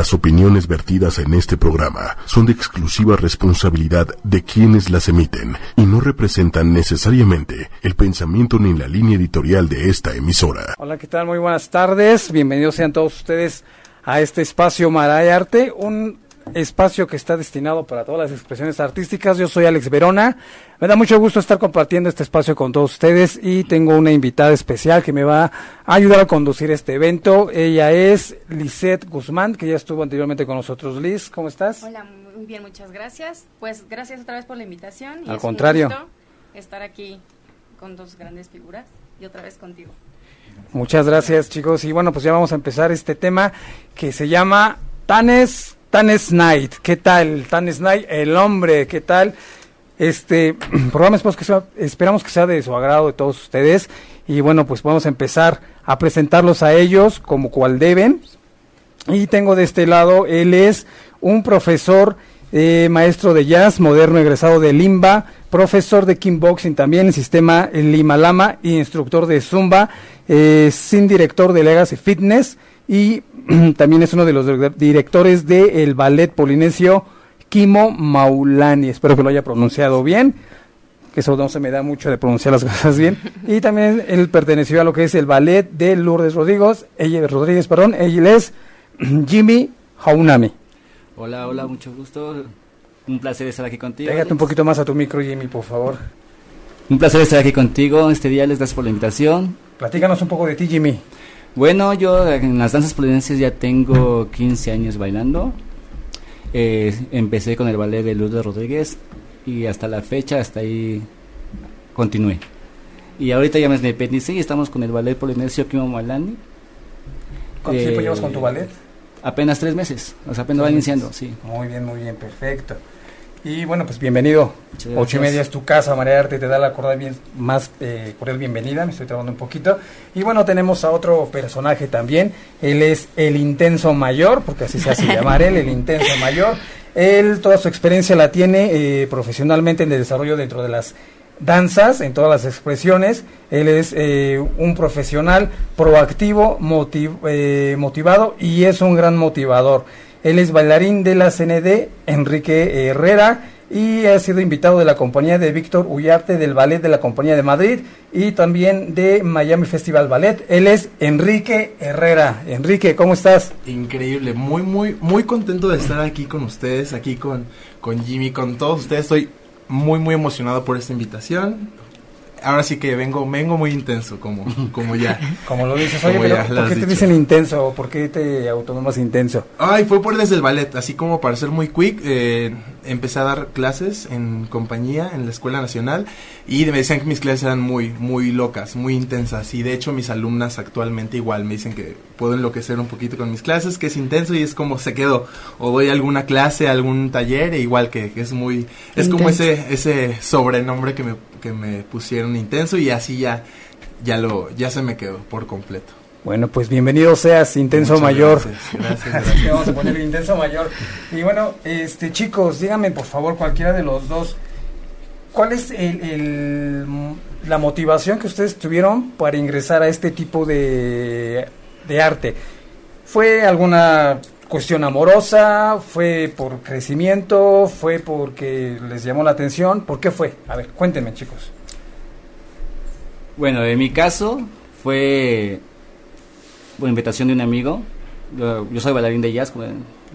Las opiniones vertidas en este programa son de exclusiva responsabilidad de quienes las emiten y no representan necesariamente el pensamiento ni la línea editorial de esta emisora. Hola, ¿qué tal? Muy buenas tardes. Bienvenidos sean todos ustedes a este espacio Maray Arte, un espacio que está destinado para todas las expresiones artísticas. Yo soy Alex Verona. Me da mucho gusto estar compartiendo este espacio con todos ustedes y tengo una invitada especial que me va a ayudar a conducir este evento. Ella es Lisette Guzmán, que ya estuvo anteriormente con nosotros. Liz, ¿cómo estás? Hola, muy bien, muchas gracias. Pues gracias otra vez por la invitación. Al contrario. estar aquí con dos grandes figuras y otra vez contigo. Muchas gracias, chicos. Y bueno, pues ya vamos a empezar este tema que se llama Tanes Tanes Knight, ¿qué tal? Tanes Knight, el hombre, ¿qué tal? Este programa esperamos que, sea, de su agrado de todos ustedes y bueno, pues vamos a empezar a presentarlos a ellos como cual deben. Y tengo de este lado, él es un profesor, eh, maestro de jazz, moderno egresado de Limba, profesor de kickboxing también en sistema Lima Lama y instructor de Zumba, eh, sin director de Legacy Fitness y también es uno de los directores del ballet polinesio Kimo Maulani. Espero que lo haya pronunciado bien, que eso no se me da mucho de pronunciar las cosas bien. Y también él perteneció a lo que es el ballet de Lourdes Rodríguez, ella, Rodríguez, perdón, él es Jimmy Haunami. Hola, hola, mucho gusto. Un placer estar aquí contigo. Pégate un poquito más a tu micro, Jimmy, por favor. Un placer estar aquí contigo este día. Les gracias por la invitación. Platícanos un poco de ti, Jimmy. Bueno, yo en las danzas polineses ya tengo 15 años bailando. Eh, empecé con el ballet de Lourdes Rodríguez y hasta la fecha, hasta ahí continué. Y ahorita ya me independicé y estamos con el ballet polinesio Kimo Malani. ¿Cuánto tiempo llevas con tu ballet? Apenas tres meses, o sea, apenas va iniciando, sí. Muy bien, muy bien, perfecto. Y bueno, pues bienvenido. Ocho y media es tu casa, María Arte, te da la cordial bien, más eh, cordial bienvenida, me estoy trabando un poquito. Y bueno, tenemos a otro personaje también, él es el intenso mayor, porque así se hace llamar él, el intenso mayor. Él toda su experiencia la tiene eh, profesionalmente en el desarrollo dentro de las danzas, en todas las expresiones. Él es eh, un profesional proactivo, motivado y es un gran motivador. Él es bailarín de la CND, Enrique Herrera, y ha sido invitado de la compañía de Víctor Ullarte del Ballet de la Compañía de Madrid y también de Miami Festival Ballet. Él es Enrique Herrera. Enrique, ¿cómo estás? Increíble, muy, muy, muy contento de estar aquí con ustedes, aquí con, con Jimmy, con todos ustedes. Estoy muy, muy emocionado por esta invitación ahora sí que vengo vengo muy intenso, como, como ya. como lo dices, oye, pero ¿por qué te dicen intenso o por qué te autonomas intenso? Ay, fue por desde el ballet, así como para ser muy quick, eh, empecé a dar clases en compañía en la Escuela Nacional y me decían que mis clases eran muy, muy locas, muy intensas y de hecho mis alumnas actualmente igual me dicen que puedo enloquecer un poquito con mis clases, que es intenso y es como se quedó, o doy alguna clase, algún taller, e igual que, es muy, es como ese, ese sobrenombre que me que me pusieron intenso y así ya, ya, lo, ya se me quedó por completo. Bueno, pues bienvenido seas, Intenso Mayor. Gracias, gracias, Vamos a poner Intenso Mayor. Y bueno, este chicos, díganme por favor, cualquiera de los dos, ¿cuál es el, la motivación que ustedes tuvieron para ingresar a este tipo de, de arte? ¿Fue alguna cuestión amorosa? ¿Fue por crecimiento? ¿Fue porque les llamó la atención? ¿Por qué fue? A ver, cuéntenme chicos. Bueno, en mi caso fue por invitación de un amigo. Yo, soy bailarín de jazz, como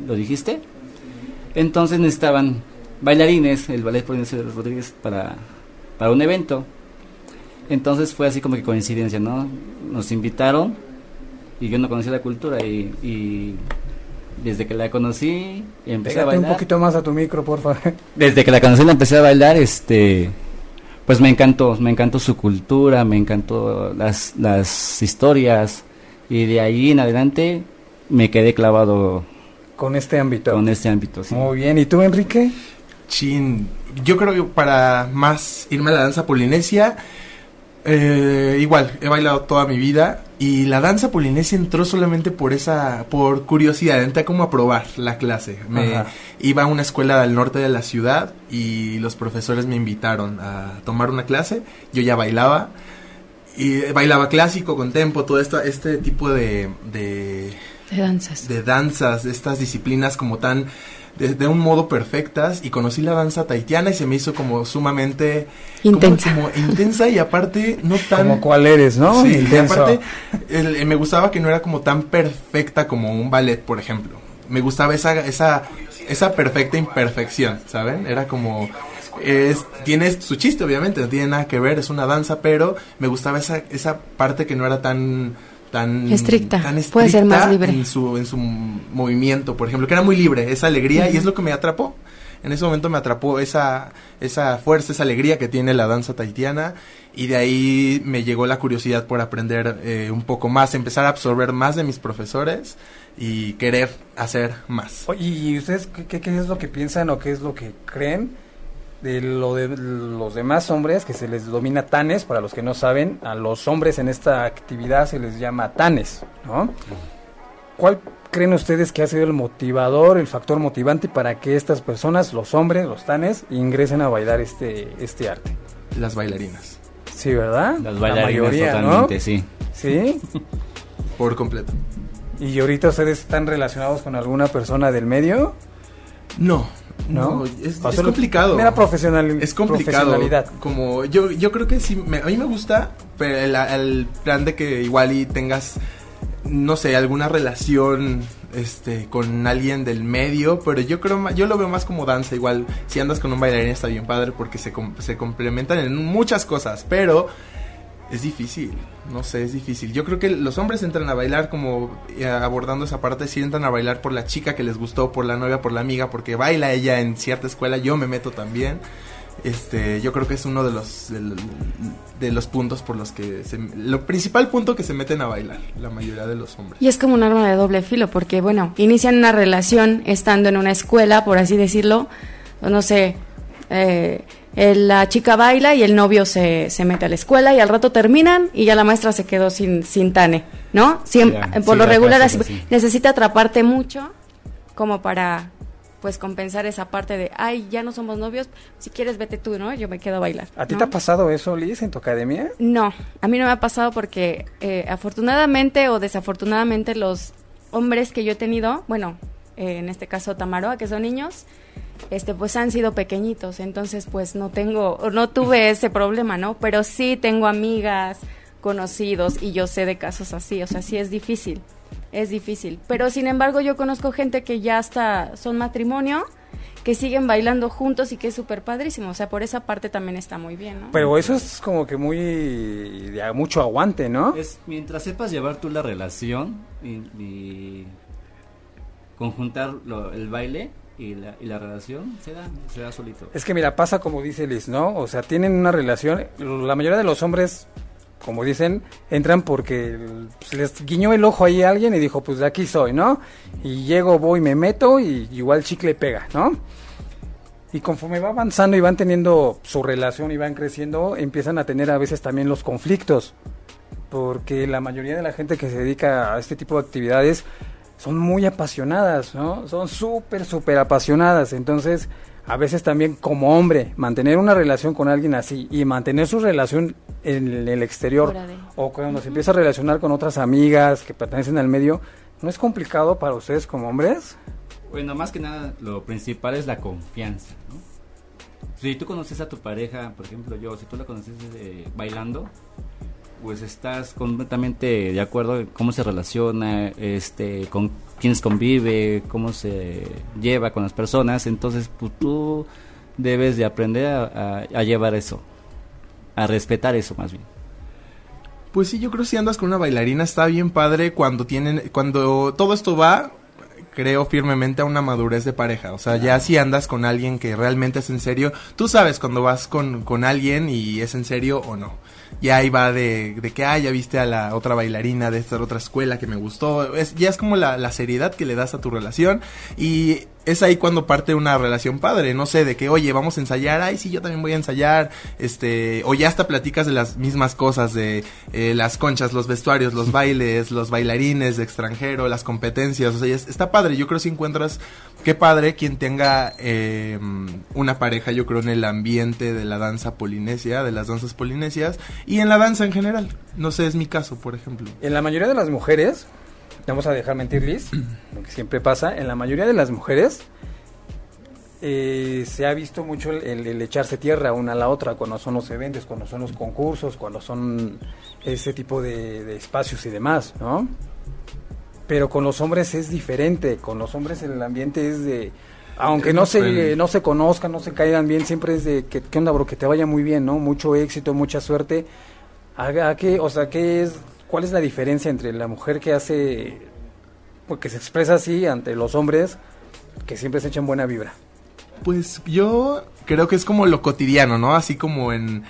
lo dijiste. Entonces necesitaban bailarines, el ballet de Rodríguez, para, para un evento. Entonces fue así como que coincidencia, ¿no? Nos invitaron y yo no conocía la cultura y desde que la conocí y empecé a bailar. un poquito más a tu micro, por favor. Desde que la conocí y empecé a bailar, este, pues me encantó, me encantó su cultura, me encantó las, las historias y de ahí en adelante me quedé clavado con este ámbito. Con este ámbito, sí. Muy bien, ¿y tú, Enrique? Chin, yo creo que para más irme a la danza polinesia, eh, igual, he bailado toda mi vida y la danza polinesia entró solamente por esa, por curiosidad, entré como a probar la clase. Me iba a una escuela del norte de la ciudad y los profesores me invitaron a tomar una clase. Yo ya bailaba y bailaba clásico con tempo, todo esto, este tipo de, de De danzas. de danzas, de estas disciplinas como tan de, de un modo perfectas y conocí la danza taitiana y se me hizo como sumamente como- Intensa. como, intensa y aparte no tan Como cuál eres, ¿no? Sí, y Intenso. aparte el- eh, me gustaba que no era como tan perfecta como un ballet, por ejemplo. Me gustaba esa esa esa perfecta imperfección, ¿saben? Era como es tiene su chiste obviamente, no tiene nada que ver, es una danza, pero me gustaba esa esa parte que no era tan tan Estricta, tan puede ser más libre. en su en su movimiento, por ejemplo, que era muy libre, esa alegría y es lo que me atrapó. En ese momento me atrapó esa, esa fuerza, esa alegría que tiene la danza tahitiana y de ahí me llegó la curiosidad por aprender eh, un poco más, empezar a absorber más de mis profesores y querer hacer más. Oye, ¿y ustedes qué, qué- qué es lo que piensan o qué es lo que creen de lo de los demás hombres que se les domina tanes? Para los que no saben, a los hombres en esta actividad se les llama tanes, ¿no? ¿Cuál creen ustedes que ha sido el motivador, el factor motivante para que estas personas, los hombres, los tanes, ingresen a bailar este, este arte? Las bailarinas, Sí, ¿verdad? Las La bailarinas mayoría, totalmente, ¿no? sí. Sí. por completo. ¿Y ahorita ustedes están relacionados con alguna persona del medio? No, ¿No? no, es, es complicado. Mera profesional, Es complicado. profesionalidad. Como yo, yo creo que sí, me- a mí me gusta, pero el, el plan de que igual y tengas, no sé, alguna relación este con alguien del medio, pero yo creo yo lo veo más como danza, igual si andas con un bailarín está bien padre porque se, se complementan en muchas cosas, pero es difícil, no sé, es difícil. Yo creo que los hombres entran a bailar como eh, abordando esa parte, sí entran a bailar por la chica que les gustó, por la novia, por la amiga, porque baila ella en cierta escuela, yo me meto también. Este, yo creo que es uno de los de, de los puntos por los que se, lo principal punto que se meten a bailar la mayoría de los hombres. Y es como un arma de doble filo, porque bueno, inician una relación estando en una escuela, por así decirlo, no sé, eh, la chica baila y el novio se, se mete a la escuela y al rato terminan y ya la maestra se quedó sin, sin tane, ¿no? Siem- Ya, por sí, lo regular así, así. necesita atraparte mucho como para pues compensar esa parte de, ay, ya no somos novios, si quieres vete tú, ¿no? Yo me quedo a bailar. ¿A ti ¿no? te ha pasado eso, Liz, en tu academia? No, a mí no me ha pasado porque eh, afortunadamente o desafortunadamente los hombres que yo he tenido, bueno, eh, en este caso Tamaroa, que son niños, este pues han sido pequeñitos, entonces pues no tengo, no tuve ese problema, ¿no? Pero sí tengo amigas, conocidos y yo sé de casos así, o sea, sí es difícil, es difícil. Pero sin embargo yo conozco gente que ya hasta son matrimonio, que siguen bailando juntos y que es súper padrísimo, o sea, por esa parte también está muy bien, ¿no? Pero eso es como que muy... de mucho aguante, ¿no? Es mientras sepas llevar tú la relación y, y conjuntar lo- el baile y la, y la relación, se da, se da solito. Es que mira, pasa como dice Liz, ¿no? O sea, tienen una relación, la mayoría de los hombres, como dicen, entran porque pues, les guiñó el ojo ahí a alguien y dijo, pues de aquí soy, ¿no? Y llego, voy, me meto y igual chicle pega, ¿no? Y conforme va avanzando y van teniendo su relación y van creciendo, empiezan a tener a veces también los conflictos. Porque la mayoría de la gente que se dedica a este tipo de actividades son muy apasionadas, ¿no? Son súper, súper apasionadas. Entonces, a veces también como hombre, mantener una relación con alguien así y mantener su relación en el exterior o cuando se empieza a relacionar con otras amigas que pertenecen al medio, ¿no es complicado para ustedes como hombres? Bueno, más que nada, lo principal es la confianza, ¿no? Si tú conoces a tu pareja, por ejemplo yo, si tú la conoces eh, bailando, pues estás completamente de acuerdo en cómo se relaciona, este, con quiénes convive, cómo se lleva con las personas, entonces pues, tú debes de aprender a, llevar eso, a respetar eso más bien. Pues sí, yo creo que si andas con una bailarina está bien padre cuando tienen, cuando todo esto va, creo firmemente a una madurez de pareja. O sea, ya si andas con alguien que realmente es en serio, tú sabes cuando vas con, con alguien y es en serio o no. Ya ahí va de, de que, ah, ya viste a la otra bailarina de esta otra escuela que me gustó. Es, ya es como la, la seriedad que le das a tu relación y es ahí cuando parte una relación padre, no sé, de que, oye, vamos a ensayar, ay, sí, yo también voy a ensayar, este, o ya hasta platicas de las mismas cosas, de eh, las conchas, los vestuarios, los bailes, los bailarines de extranjero, las competencias, o sea, es- está padre, yo creo si encuentras, qué padre quien tenga eh, una pareja, yo creo, en el ambiente de la danza polinesia, de las danzas polinesias, y en la danza en general, no sé, es mi caso, por ejemplo. En la mayoría de las mujeres vamos a dejar mentir Liz, lo que siempre pasa, en la mayoría de las mujeres eh, se ha visto mucho el, el- el echarse tierra una a la otra cuando son los eventos, cuando son los concursos, cuando son ese tipo de, de espacios y demás, ¿no? Pero con los hombres es diferente, con los hombres el ambiente es de... Aunque no se, no se conozcan, no se caigan bien, siempre es de que, ¿qué onda, bro? Que te vaya muy bien, ¿no? Mucho éxito, mucha suerte. ¿A, a qué, o sea, qué es, cuál es la diferencia entre la mujer que hace, pues, que se expresa así ante los hombres, que siempre se echan buena vibra? Pues yo creo que es como lo cotidiano, ¿no? Así como en,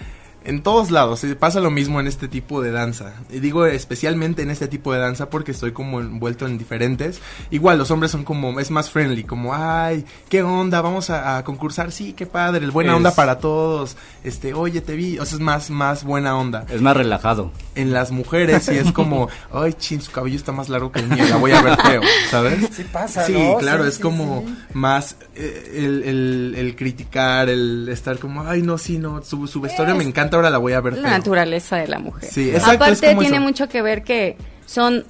en todos lados. eh, Pasa lo mismo en este tipo de danza. Y digo especialmente en este tipo de danza porque estoy como envuelto en diferentes. Igual los hombres son como, es más friendly, como, ay, qué onda, vamos a, a concursar, sí, qué padre, el buena Es- onda para todos. Este, oye, te vi, o sea, es más, más buena onda. Es más relajado. En las mujeres sí es como, ay, chin, su cabello está más largo que el mío, la voy a ver feo, ¿sabes? Sí pasa, Sí, ¿no? claro, Sí, es sí, como sí. más eh, el, el- el criticar, el estar como, ay, no, sí, no, su, su vestuario me encanta, ahora la voy a ver la feo. naturaleza de la mujer. Sí, exacto, es Aparte tiene eso. mucho que ver que son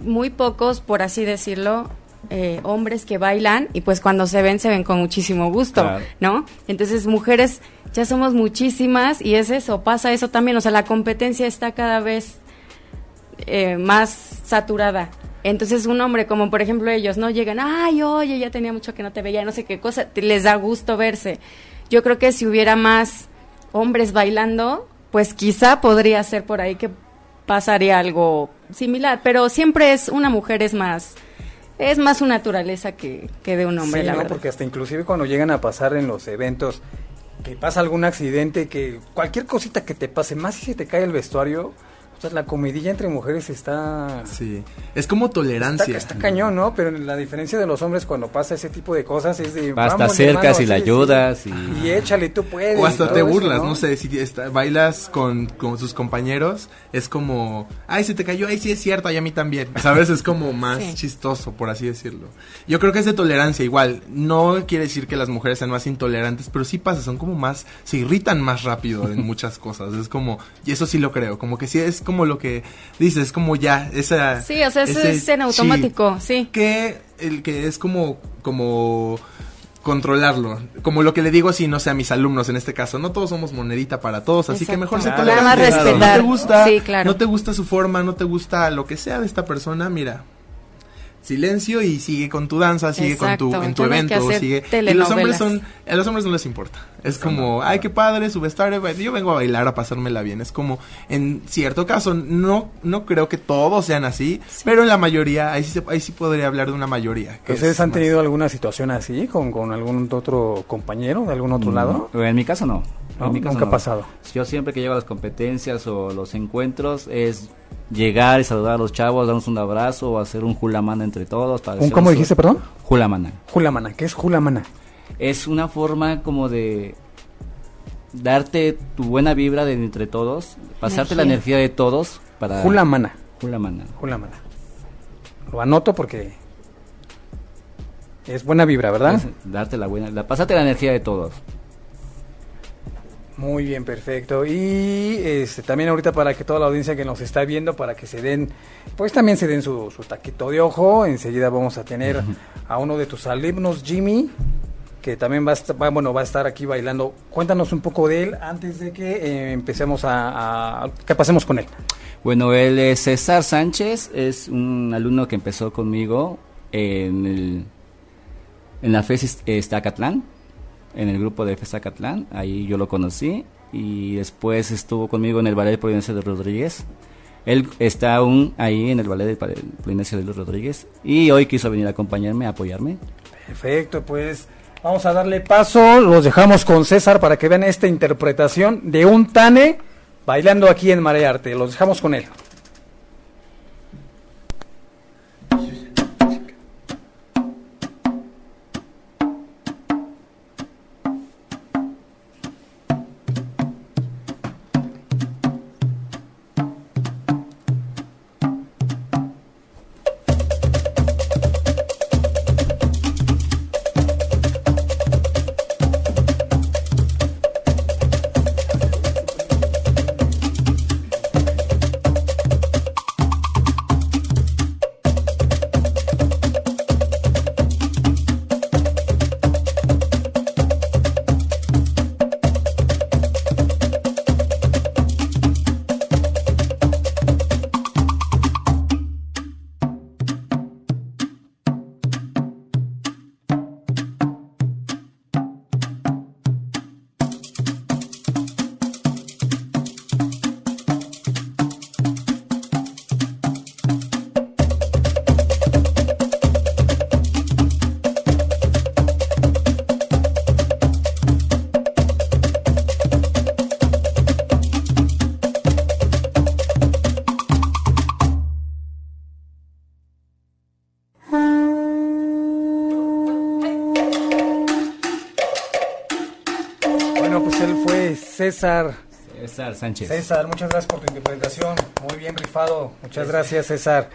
muy pocos, por así decirlo, eh, hombres que bailan y pues cuando se ven se ven con muchísimo gusto, Claro. ¿no? Entonces mujeres ya somos muchísimas y es eso, pasa eso también, o sea, la competencia está cada vez eh, más saturada. Entonces un hombre como por ejemplo ellos no llegan, ay, oye, ya tenía mucho que no te veía, no sé qué cosa, les da gusto verse. Yo creo que si hubiera más hombres bailando, pues quizá podría ser por ahí que pasaría algo similar, pero siempre es una mujer es más es más su naturaleza que, que de un hombre, Sí, la ¿no? verdad. Porque hasta inclusive cuando llegan a pasar en los eventos, que pasa algún accidente, que cualquier cosita que te pase, más si se te cae el vestuario, o sea, la comidilla entre mujeres está... Sí, es como Está, tolerancia. está cañón, ¿no? Pero la diferencia de los hombres cuando pasa ese tipo de cosas es de... Hasta "Vamos, acercas hermano, y la sí, sí". ayudas y- Y échale, tú puedes. O hasta te eso, burlas, no, sé, si está- bailas con, con tus compañeros, es como, ay, se te cayó, ay, sí es cierto, y a mí también, ¿sabes? Es como más Sí. chistoso, por así decirlo. Yo creo que es de tolerancia igual, no quiere decir que las mujeres sean más intolerantes, pero sí pasa, son como más, se irritan más rápido en muchas cosas, es como, y eso sí lo creo, como que sí es como lo que dices, es como ya, esa... Sí, o sea, eso ese es en automático, sí. que el que es como como controlarlo, como lo que le digo así, no sé, a mis alumnos en este caso, no todos somos monedita para todos, así que mejor se Claro. toleran. Nada más No respetar. te gusta, Sí, claro. no te gusta su forma, no te gusta lo que sea de esta persona, mira. Silencio y sigue con tu danza, sigue Exacto, con tu en tu evento, sigue. Y los hombres son a los hombres no les importa. Es como, ay, qué padre su vestuario, pues, yo vengo a bailar a pasármela bien. Es como en cierto caso no no creo que todos sean así, pero en la mayoría ahí sí se- ahí sí podría hablar de una mayoría. ¿Ustedes es han más- tenido alguna situación así con, con algún otro compañero de algún otro lado? En mi caso no. No, En mi caso nunca no. ha pasado. Yo siempre que llego a las competencias o los encuentros es llegar y saludar a los chavos, darnos un abrazo o hacer un julamana entre todos. Para ¿Un cómo dijiste, perdón? Julamana. Julamana. ¿Qué es Julamana? Es una forma como de darte tu buena vibra de entre todos, pasarte la Energía. energía de todos para Julamana. Julamana. Julamana. Lo anoto porque es buena vibra, ¿verdad? Es darte la buena, la, pasarte la energía de todos. Muy bien, perfecto. Y este, también ahorita para que toda la audiencia que nos está viendo, para que se den, pues también se den su, su taquito de ojo. Enseguida vamos a tener a uno de tus alumnos, Jimmy, que también va a estar, va- bueno, va a estar aquí bailando. Cuéntanos un poco de él antes de que eh, empecemos a, a- que pasemos con él. Bueno, él es César Sánchez, es un alumno que empezó conmigo en el en la FES este, Acatlán, en el grupo de Acatlán, ahí yo lo conocí y después estuvo conmigo en el ballet Providencia de Rodríguez. Él está aún ahí en el ballet de Providencia de Rodríguez y hoy quiso venir a acompañarme, a apoyarme. Perfecto, pues vamos a darle paso. Los dejamos con César para que vean esta interpretación de un Tane bailando aquí en Marearte. Los dejamos con él. César. César Sánchez. César, muchas gracias por tu interpretación. Muy bien rifado. Muchas gracias, César.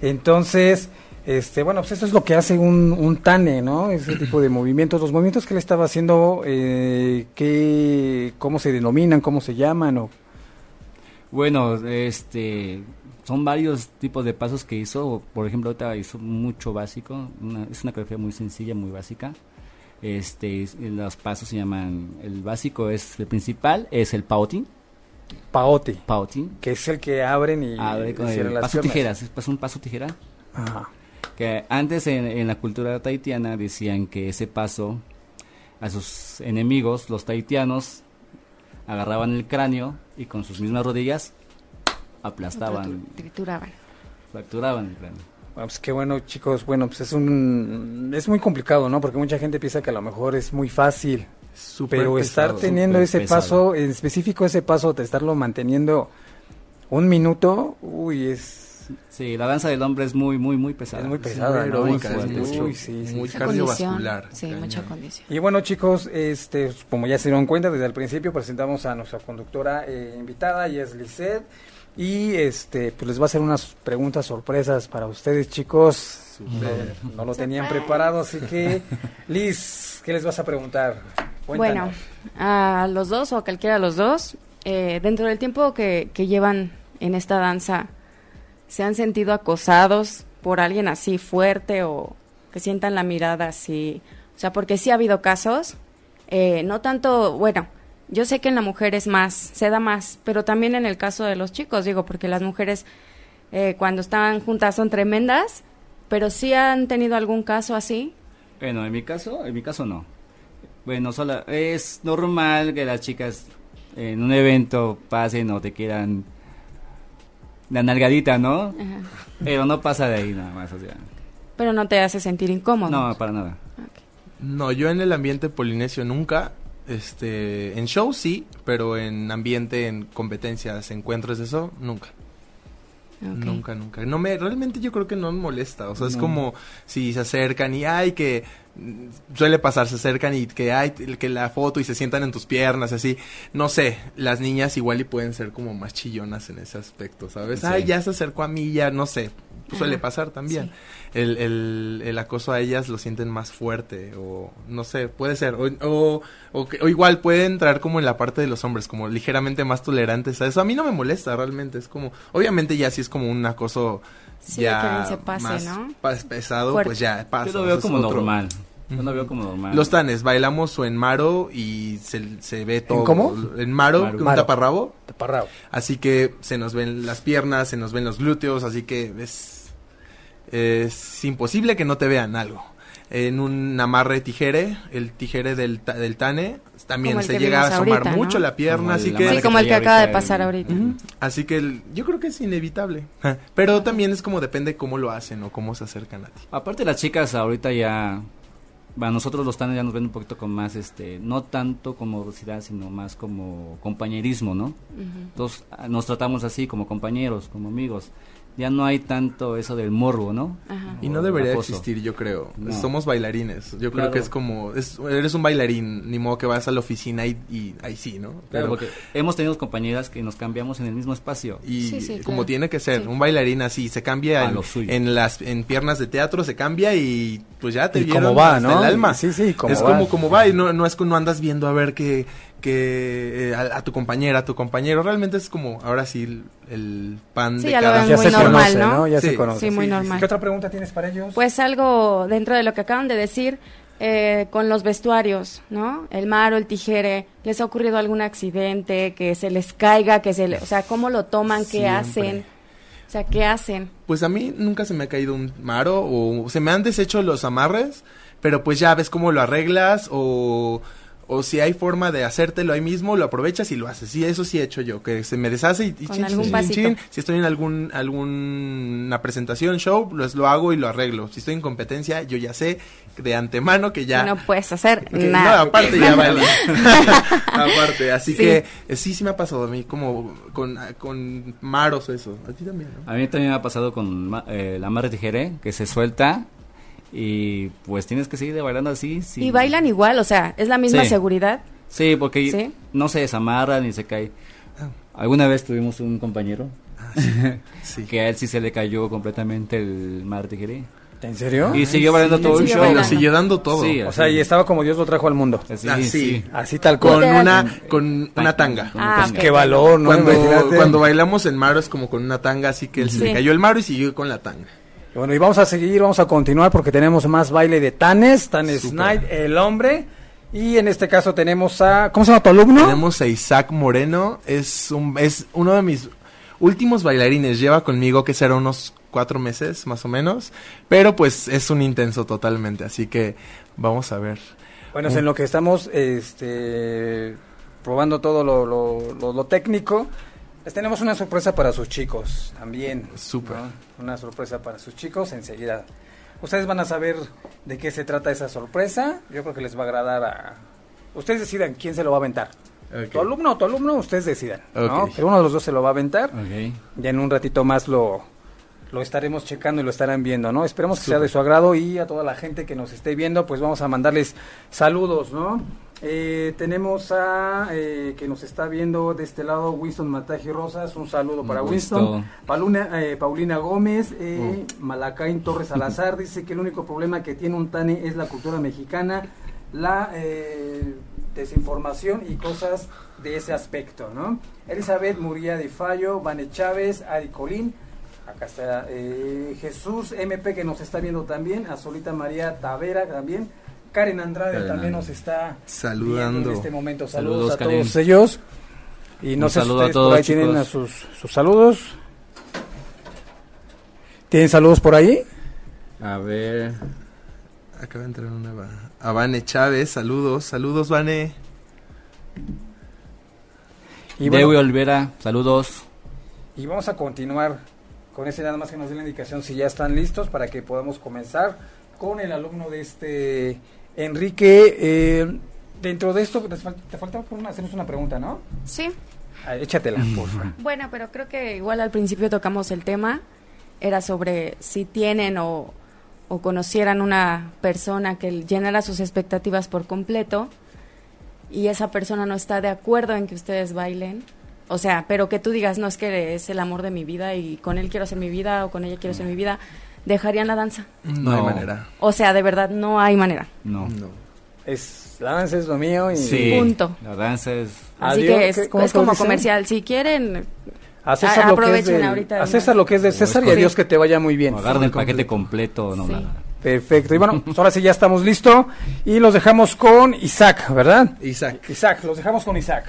Entonces, este, bueno, pues eso es lo que hace un, un Tane, ¿no? Ese tipo de movimientos. Los movimientos que él estaba haciendo, eh, ¿qué, ¿cómo se denominan? ¿Cómo se llaman? O... Bueno, este, son varios tipos de pasos que hizo. Por ejemplo, ahorita hizo mucho básico. Una, es una coreografía muy sencilla, muy básica. Este, los pasos se llaman, el básico es el principal, es el pauting. Paote. Pauting. Que es el que abren y Abre con cierran el las paso piernas. tijeras, es pas- un paso tijera. Ajá. Que antes en, en la cultura tahitiana decían que ese paso a sus enemigos, los tahitianos, agarraban el cráneo y con sus mismas rodillas aplastaban, Trituraban. fracturaban el cráneo. Bueno, pues qué bueno, chicos. Bueno, pues es un es muy complicado, ¿no? Porque mucha gente piensa que a lo mejor es muy fácil, Súper pero estar teniendo ese pesado. paso, en específico ese paso de estarlo manteniendo un minuto, uy, es Sí, la danza del hombre es muy, muy, muy pesada. Es muy pesada, muy Uy, es sí, sí. muy cardiovascular. Sí, cañón. mucha condición. Y bueno, chicos, este, como ya se dieron cuenta desde el principio, presentamos a nuestra conductora eh, invitada, y es Lisette. Y este, pues les va a hacer unas preguntas sorpresas para ustedes, chicos. Súper. No, no lo tenían preparado, así que, Liz, ¿qué les vas a preguntar? Bueno, Cuéntanos. a los dos o a cualquiera de los dos, eh, dentro del tiempo que, que llevan en esta danza, ¿se han sentido acosados por alguien así fuerte o que sientan la mirada así? O sea, porque sí ha habido casos, eh, no tanto, bueno, yo sé que en la mujer es más, se da más, pero también en el caso de los chicos, digo, porque las mujeres eh, cuando están juntas son tremendas, pero sí han tenido algún caso así. Bueno, en mi caso, en mi caso no. Bueno, sola, es normal que las chicas en un evento pasen o te quieran la nalgadita, ¿no? Ajá. Pero no pasa de ahí nada más, o sea. Pero no te hace sentir incómodo. No, para nada. No, yo en el ambiente polinesio nunca. Este, en show sí, pero en ambiente, en competencias, encuentros, eso, nunca. Nunca, nunca. No me, realmente yo creo que no me molesta. O sea, es como si se acercan y ay que suele pasar, se acercan y que hay que la foto y se sientan en tus piernas, así. No sé, las niñas igual y pueden ser como más chillonas en ese aspecto, ¿sabes? Sí. Ay, ya se acercó a mí, ya no sé. Suele Ajá, pasar también. El, el, el acoso a ellas lo sienten más fuerte o no sé, puede ser. O, o, o, o igual puede entrar como en la parte de los hombres, como ligeramente más tolerantes a eso. A mí no me molesta realmente, es como, obviamente ya si es como un acoso Sí, ya que se pase, más ¿no? pesado, Fuerte. pues ya pasa. Yo lo veo como otro- normal. Yo lo Ujú. veo como normal. Los tanes, bailamos o en maro y se, se ve todo. cómo? En maro, Maro. un Maro. taparrabo. Taparrabo. Así que se nos ven las piernas, se nos ven los glúteos, así que es, es imposible que no te vean algo. En un amarre tijere, el tijere del, ta- del tane, también se llega a asomar ahorita, ¿no? mucho la pierna, así que... Sí, como el que acaba de pasar el- ahorita. Así que el- yo creo que es inevitable. Pero también es como depende cómo lo hacen o cómo se acercan a ti. Aparte las chicas ahorita ya a nosotros los tanes ya nos ven un poquito con más este no tanto como velocidad sino más como compañerismo no Ujú. entonces ah, nos tratamos así como compañeros como amigos ya no hay tanto eso del morbo no Ajá. Y no debería acoso. existir, yo creo. No. Somos bailarines. Yo creo Claro. que es como, es- eres un bailarín, ni modo que vas a la oficina y, y ahí sí, ¿no? Claro, Pero- porque hemos tenido compañeras que nos cambiamos en el mismo espacio y Sí, sí, como claro. tiene que ser, Sí. un bailarín así, se cambia A en, lo suyo. en las en piernas de teatro, se cambia y pues ya te Y vieron cómo va, hasta ¿no? el alma. Sí, sí, cómo es va. como como va y no, no es que no andas viendo a ver que que eh, a, a tu compañera, a tu compañero, realmente es como ahora sí el, el pan Sí, de ya lo cada ven Ya muy se normal, conoce, ¿no? ¿no? Ya Sí, se conoce. Sí, muy sí, normal. ¿Qué otra pregunta tienes para ellos? Pues algo dentro de lo que acaban de decir eh, con los vestuarios, ¿no? El mar o el tijere, ¿les ha ocurrido algún accidente, que se les caiga, que se le, o sea, cómo lo toman, qué Siempre. hacen? O sea, ¿qué hacen? Pues a mí nunca se me ha caído un maro o se me han deshecho los amarres, pero pues ya ves cómo lo arreglas o, o si hay forma de hacértelo ahí mismo, lo aprovechas y lo haces. Sí, eso sí he hecho yo, que se me deshace y, y Con chin, algún chin. Si estoy en algún alguna presentación, show, pues lo hago y lo arreglo. Si estoy en competencia, yo ya sé de antemano que ya... No puedes hacer que- nada. No, aparte ya vale. aparte, así Sí. que eh, sí, sí me ha pasado a mí como con, con maros eso. A ti también, ¿no? a mí también me ha pasado con ma- eh, la amarre tijere que se suelta y pues tienes que seguir bailando así sí. Y bailan igual, o sea, es la misma Sí. seguridad. Sí, porque ¿Sí? no se desamarra ni se cae. Alguna vez tuvimos un compañero Sí. que a él sí se le cayó completamente el mar de. ¿En serio? Y siguió bailando sí, todo el siguió show. Y lo bailando. siguió dando todo. Sí, O sea, y estaba como Dios lo trajo al mundo. Así, Así. sí. Así tal Con cual. Era- una, con una tanga. Con Ah, una ok. tanga. Qué valor, ¿no? Cuando, cuando bailamos en Maro es como con una tanga, así que él se le cayó el Maro y siguió con la tanga. Bueno, y vamos a seguir, vamos a continuar porque tenemos más baile de Tanes, Tanes Súper. Night, el hombre. Y en este caso tenemos a. ¿Cómo se llama tu alumno? Tenemos a Isaac Moreno, es, un, es uno de mis últimos bailarines, lleva conmigo que será unos cuatro meses más o menos, pero pues es un intenso totalmente, así que vamos a ver. Bueno, es en lo que estamos este, probando todo lo, lo- lo- lo técnico. Les tenemos una sorpresa para sus chicos también. Súper. ¿no? Una sorpresa para sus chicos enseguida. Ustedes van a saber de qué se trata esa sorpresa. Yo creo que les va a agradar a... Ustedes decidan quién se lo va a aventar. Tu alumno o tu alumno, ustedes decidan. ¿no? Ok. Pero uno de los dos se lo va a aventar. Ok. Ya en un ratito más lo, lo estaremos checando y lo estarán viendo, ¿no? Esperemos que sea de su agrado y a toda la gente que nos esté viendo, pues vamos a mandarles saludos, ¿no? Eh, tenemos a eh, que nos está viendo de este lado Winston Mataji Rosas, un saludo para. Winston. Paluna, eh, Paulina Gómez, eh, Oh. Malacaín Torres Salazar dice que el único problema que tiene un TANE es la cultura mexicana, la eh, desinformación y cosas de ese aspecto, ¿no? Elizabeth Muría de Fallo, Vane Chávez, Ari Colín, acá está eh, Jesús MP que nos está viendo también, Azolita María Tavera también, Karen Andrade Karen también Andrade. nos está Saludando. en este momento. Saludos, Saludos, a Karen. todos ellos. Y no Un sé si a ustedes por todos, ahí tienen a sus, sus saludos. ¿Tienen saludos por ahí? A ver. Acaba de entrar una... A Vane Chávez, saludos, saludos Vane. Y Dewi Olvera, saludos. Y vamos a continuar con ese nada más que nos dé la indicación si ya están listos para que podamos comenzar con el alumno de este Enrique. eh, dentro de esto, te por una- hacernos una pregunta, ¿no? Sí. Ah, échatela, por favor. Bueno, pero creo que igual al principio tocamos el tema, era sobre si tienen o, o conocieran una persona que llenara sus expectativas por completo y esa persona no está de acuerdo en que ustedes bailen. O sea, pero que tú digas, no es que es el amor de mi vida y con él quiero hacer mi vida o con ella quiero hacer mi vida, dejarían la danza. No, hay No. manera. O sea, de verdad, no hay manera. No. No. Es, la danza es lo mío y Sí. Punto. La danza es. Así Adiós, que es, ¿qué- cómo es como comercial. Si quieren, a César, A- lo que es, aprovechen del- ahorita a César lo que es de César y a. Dios que te vaya muy bien. agarren el paquete completo. completo, no Sí. nada. Perfecto. Y bueno, pues ahora sí ya estamos listos y los dejamos con Isaac, ¿verdad? Isaac. Isaac, los dejamos con Isaac.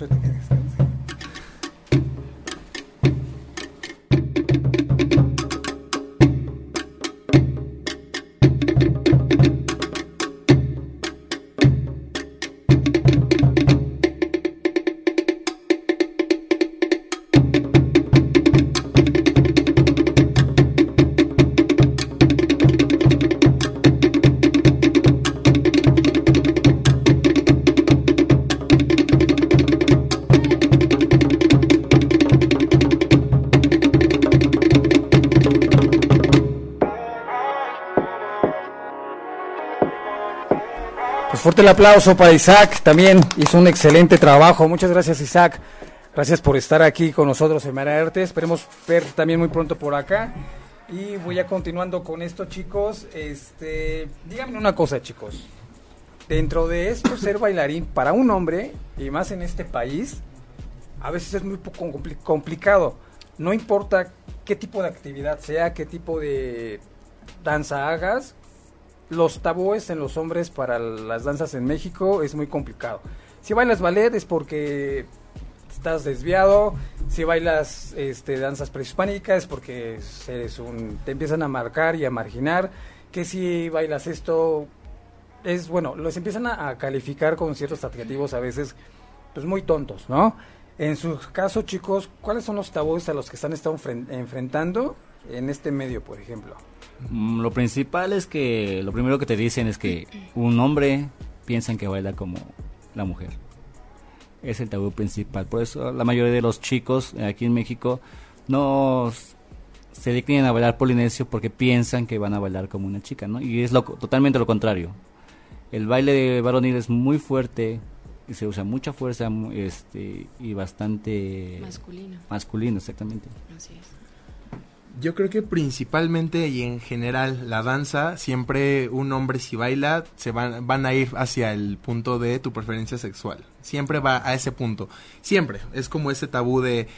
No, ahorita que fuerte el aplauso para Isaac, también hizo un excelente trabajo. Muchas gracias Isaac. Gracias por estar aquí con nosotros en Mara Arte. Esperemos ver también muy pronto por acá. Y voy a continuando con esto, chicos. Este, díganme una cosa, chicos. Dentro de esto, ser bailarín para un hombre, y más en este país, a veces es muy complicado. No importa qué tipo de actividad sea, qué tipo de danza hagas, los tabúes en los hombres para las danzas en México es muy complicado. Si bailas ballet es porque estás desviado, si bailas este, danzas prehispánicas es porque eres un, te empiezan a marcar y a marginar, que si bailas esto es bueno, los empiezan a, calificar con ciertos adjetivos a veces pues muy tontos, ¿no? En su caso, chicos, ¿cuáles son los tabúes a los que están enfren- enfrentando en este medio, por ejemplo? Mm, Lo principal es que lo primero que te dicen es que un hombre piensan que baila como la mujer. Es el tabú principal. Por eso la mayoría de los chicos aquí en México no se declinan a bailar polinesio porque piensan que van a bailar como una chica, ¿no? Y es lo, totalmente lo contrario. El baile de varonil es muy fuerte y se usa mucha fuerza este, y bastante Masculino. masculino, exactamente. Así es. Yo creo que principalmente y en general la danza, siempre un hombre si baila, se van, van a ir hacia el punto de tu preferencia sexual. Siempre va a ese punto. Siempre. Es como ese tabú de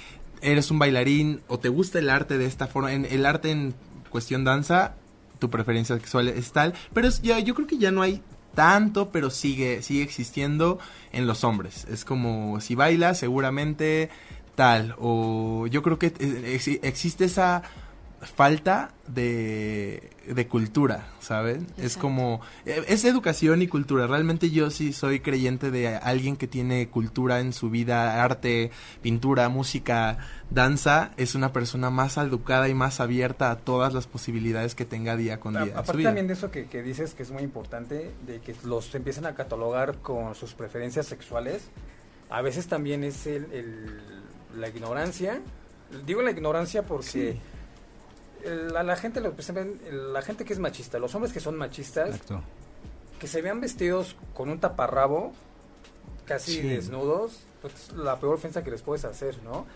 eres un bailarín o te gusta el arte de esta forma. En, el arte en cuestión danza, tu preferencia sexual es tal. Pero es, ya, yo creo que ya no hay tanto, pero sigue, sigue existiendo en los hombres. Es como si bailas, seguramente tal. O yo creo que eh, ex- existe esa falta de, de cultura, ¿saben? Es como, eh, es educación y cultura. Realmente yo sí soy creyente de alguien que tiene cultura en su vida, arte, pintura, música, danza, es una persona más educada y más abierta a todas las posibilidades que tenga día con A- día. su aparte vida. también de eso que, que dices que es muy importante, de que los empiezan a catalogar con sus preferencias sexuales, a veces también es el, el- la ignorancia. Digo la ignorancia porque el- a la gente, lo- pues, la gente que es machista, los hombres que son machistas, Exacto. que se vean vestidos con un taparrabo, casi Sí. desnudos, pues es la peor ofensa que les puedes hacer, ¿no?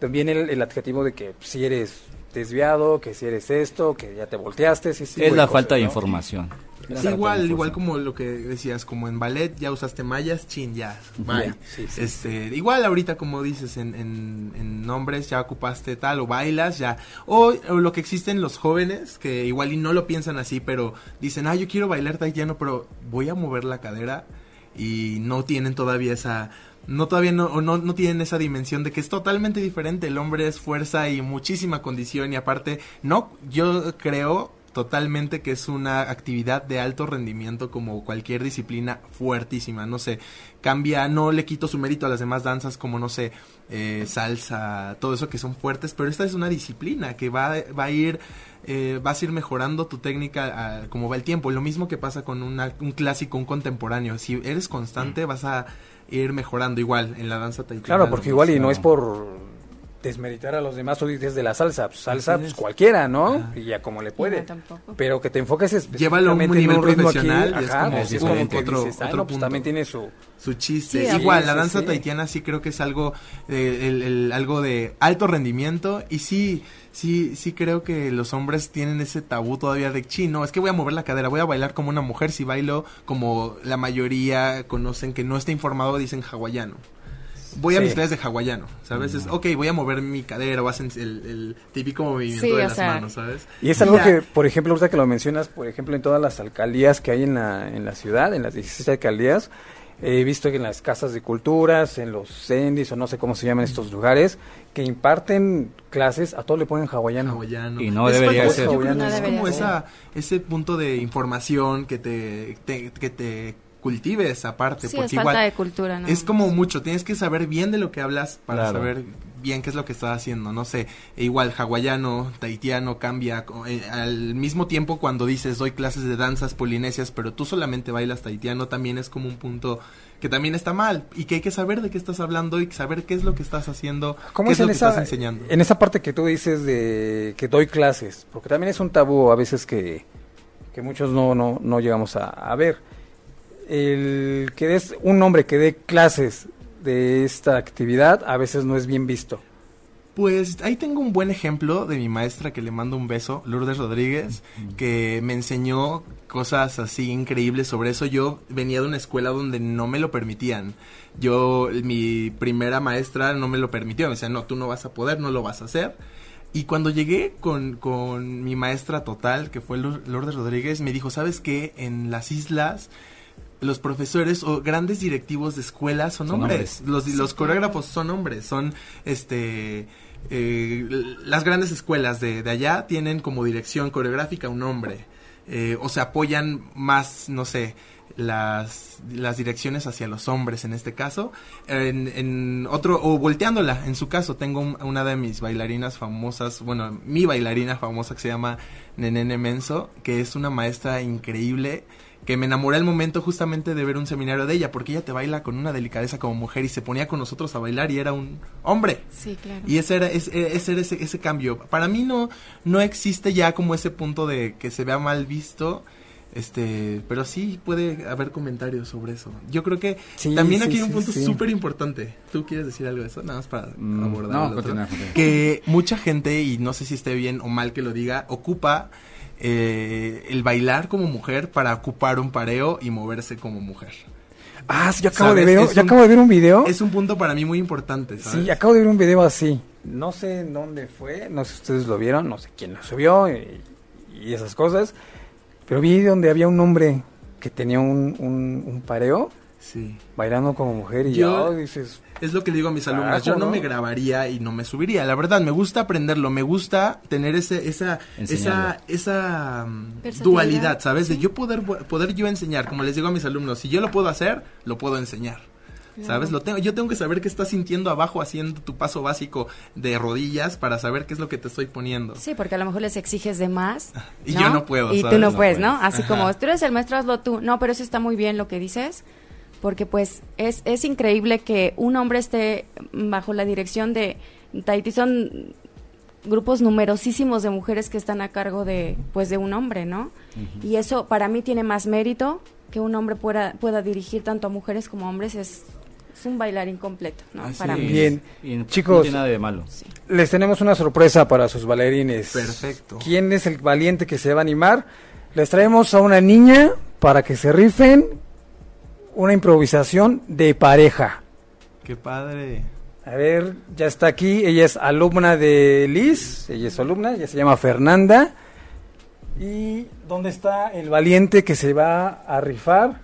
También el, el adjetivo de que si eres desviado, que si eres esto, que ya te volteaste, ese tipo Es la cosas, falta de información. Sí, igual, igual como lo que decías, como en ballet ya usaste mallas, chin, ya, sí, sí, este, igual ahorita como dices en, en, en nombres ya ocupaste tal o bailas ya. O, o lo que existen los jóvenes que igual y no lo piensan así, pero dicen, ah, yo quiero bailar taitiano, pero voy a mover la cadera y no tienen todavía esa no todavía no, no, no tienen esa dimensión de que es totalmente diferente. El hombre es fuerza y muchísima condición y aparte, no, yo creo totalmente que es una actividad de alto rendimiento como cualquier disciplina fuertísima, no sé, cambia, no le quito su mérito a las demás danzas como, no sé, eh, salsa, todo eso que son fuertes, pero esta es una disciplina que va, va a ir, eh, vas a ir mejorando tu técnica ah, como va el tiempo, lo mismo que pasa con una- un clásico, un contemporáneo, si eres constante vas a ir mejorando igual en la danza taitiana. Claro, porque igual y no es por desmeritar a los demás o dices de la salsa, pues, salsa pues es. cualquiera, ¿no? Ajá. Y ya como le puede. No, tampoco. Pero que te enfoques Llévalo a un específicamente nivel ritmo profesional y es ajá, como- pues, es como diferente. que Otro- dices, ah, otro no, pues punto. también tiene su su chiste. Sí, Igual, sí, la danza sí. taitiana sí creo que es algo, eh, el- el- algo de alto rendimiento y sí, sí, sí creo que los hombres tienen ese tabú todavía de chino. Es que voy a mover la cadera, voy a bailar como una mujer si bailo como la mayoría conocen que no está informado dicen hawaiano. Voy a Sí. mis clases de hawaiano, ¿sabes? Es, ok, voy a mover mi cadera o hacen el, el típico movimiento Sí, de las sea, manos, ¿sabes? Y es algo Ya. que, por ejemplo, ahorita que lo mencionas, por ejemplo, en todas las alcaldías que hay en la, en la ciudad, en las 16 alcaldías, he visto que en las casas de culturas, en los CENDIS o no sé cómo se llaman estos lugares, que imparten clases, a todo le ponen hawaiano. hawaiano. Y no Es debería ser. yo creo que No es debería como ser. esa, ese punto de información que te, te- que te cultive esa parte. Sí, porque es igual falta de cultura, ¿no? es como mucho, tienes que saber bien de lo que hablas para Claro. saber bien qué es lo que estás haciendo, no sé, e igual hawaiano, tahitiano cambia eh, al mismo tiempo cuando dices doy clases de danzas polinesias, pero tú solamente bailas tahitiano, también es como un punto que también está mal y que hay que saber de qué estás hablando y saber qué es lo que estás haciendo, ¿Cómo qué es es lo en que esa, estás enseñando. en esa parte que tú dices de que doy clases? Porque también es un tabú a veces que, que muchos no, no, no llegamos a, a ver. El que es un hombre que dé clases de esta actividad a veces no es bien visto. Pues ahí tengo un buen ejemplo de mi maestra que le mando un beso, Lourdes Rodríguez, que me enseñó cosas así increíbles sobre eso. Yo venía de una escuela donde no me lo permitían. Yo, mi primera maestra no me lo permitió. Me decía, no, tú no vas a poder, no lo vas a hacer. Y cuando llegué con, con mi maestra total, que fue Lourdes Rodríguez, me dijo, ¿sabes qué? En las islas los profesores o grandes directivos de escuelas son, hombres. Los, los coreógrafos son hombres, son este eh, las grandes escuelas de, de, allá tienen como dirección coreográfica un hombre. Eh, o se apoyan más, no sé, las, las direcciones hacia los hombres en este caso. En, en otro, o volteándola, en su caso, tengo una de mis bailarinas famosas, bueno, mi bailarina famosa que se llama Nenene Menso, que es una maestra increíble que me enamoré al momento justamente de ver un seminario de ella, porque ella te baila con una delicadeza como mujer y se ponía con nosotros a bailar y era un hombre. Sí, claro. Y ese era, ese, ese, ese, ese cambio. Para mí no, no existe ya como ese punto de que se vea mal visto. Este, pero sí puede haber comentarios sobre eso. Yo creo que Sí, también sí, aquí hay un punto sí. súper importante. ¿Tú quieres decir algo de eso? Nada más para Mm, abordar. no, continúa. Que mucha gente, y no sé si esté bien o mal que lo diga, ocupa eh, el bailar como mujer para ocupar un pareo y moverse como mujer. Ah, sí, yo acabo de ver, yo un- acabo de ver un video. Es un punto para mí muy importante, ¿sabes? Sí, acabo de ver un video así. No sé en dónde fue, no sé si ustedes lo vieron, no sé quién lo subió y, y esas cosas. Pero vi donde había un hombre que tenía un, un, un pareo Sí. bailando como mujer y Yo- yo dices, Es lo que le digo a mis Carajo, alumnas. Yo no, ¿no? me grabaría y no me subiría. La verdad, me gusta aprenderlo. Me gusta tener ese, esa, Enseñarlo. esa, esa mm, dualidad, ¿sabes? De yo poder, poder yo enseñar. Como les digo a mis alumnos, si yo lo puedo hacer, lo puedo enseñar. ¿Sabes? Lo tengo, yo tengo que saber qué estás sintiendo abajo haciendo tu paso básico de rodillas para saber qué es lo que te estoy poniendo. Sí, porque a lo mejor les exiges de más. Y yo no puedo, Y ¿sabes? tú no No puedes, ¿no? Así Ajá. como, tú eres el maestro, hazlo tú. No, pero eso está muy bien lo que dices, porque pues es, es increíble que un hombre esté bajo la dirección de Tahití. Son grupos numerosísimos de mujeres que están a cargo de, pues, de un hombre, ¿no? Y eso para mí tiene más mérito que un hombre pueda, pueda dirigir tanto a mujeres como a hombres. Es, es un bailarín completo, ¿no? Así para mí. Bien. No Chicos. tiene nada de malo. les tenemos una sorpresa para sus bailarines. Perfecto. ¿Quién es el valiente que se va a animar? Les traemos a una niña para que se rifen una improvisación de pareja. Qué padre. A ver, ya está aquí. Ella es alumna de Liz. Ella es alumna, ella se llama Fernanda. ¿Y dónde está el valiente que se va a rifar?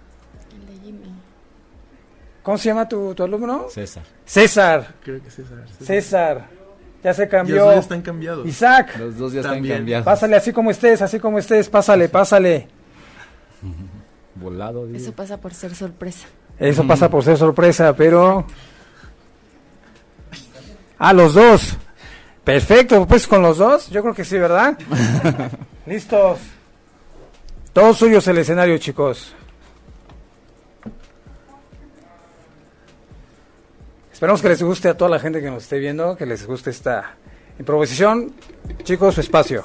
¿Cómo se llama tu, tu alumno? César. César. Creo que César. César. Ya se cambió. ya están cambiados. Isaac. Los dos ya También. están cambiados. Pásale así como estés, así como estés. Pásale, pásale. Volado. digo. Eso pasa por ser sorpresa. Eso pasa por ser sorpresa, pero... Ah, los dos. Perfecto, pues con los dos, yo creo que sí, ¿verdad? Listos. Todos suyos el escenario, chicos. Esperamos que les guste a toda la gente que nos esté viendo, que les guste esta improvisación. Chicos, su espacio.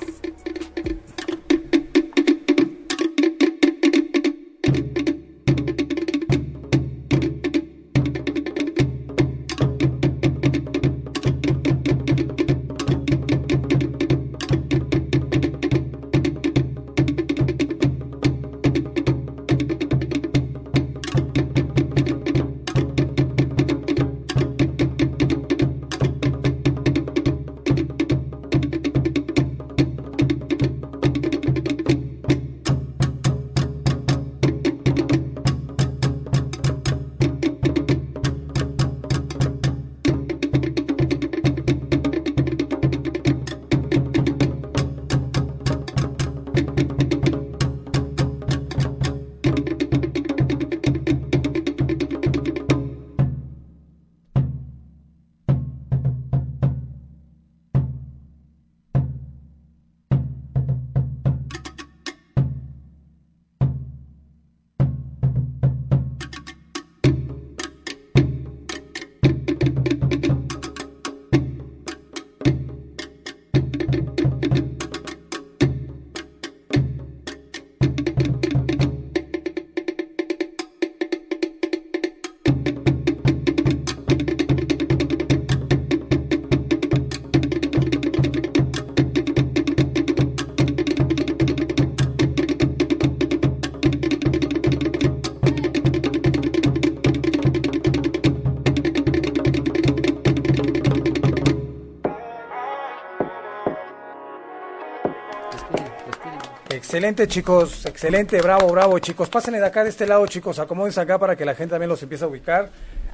Excelente, chicos. Excelente. Bravo, bravo, chicos. Pásenle de acá de este lado, chicos. Acomódense acá para que la gente también los empiece a ubicar.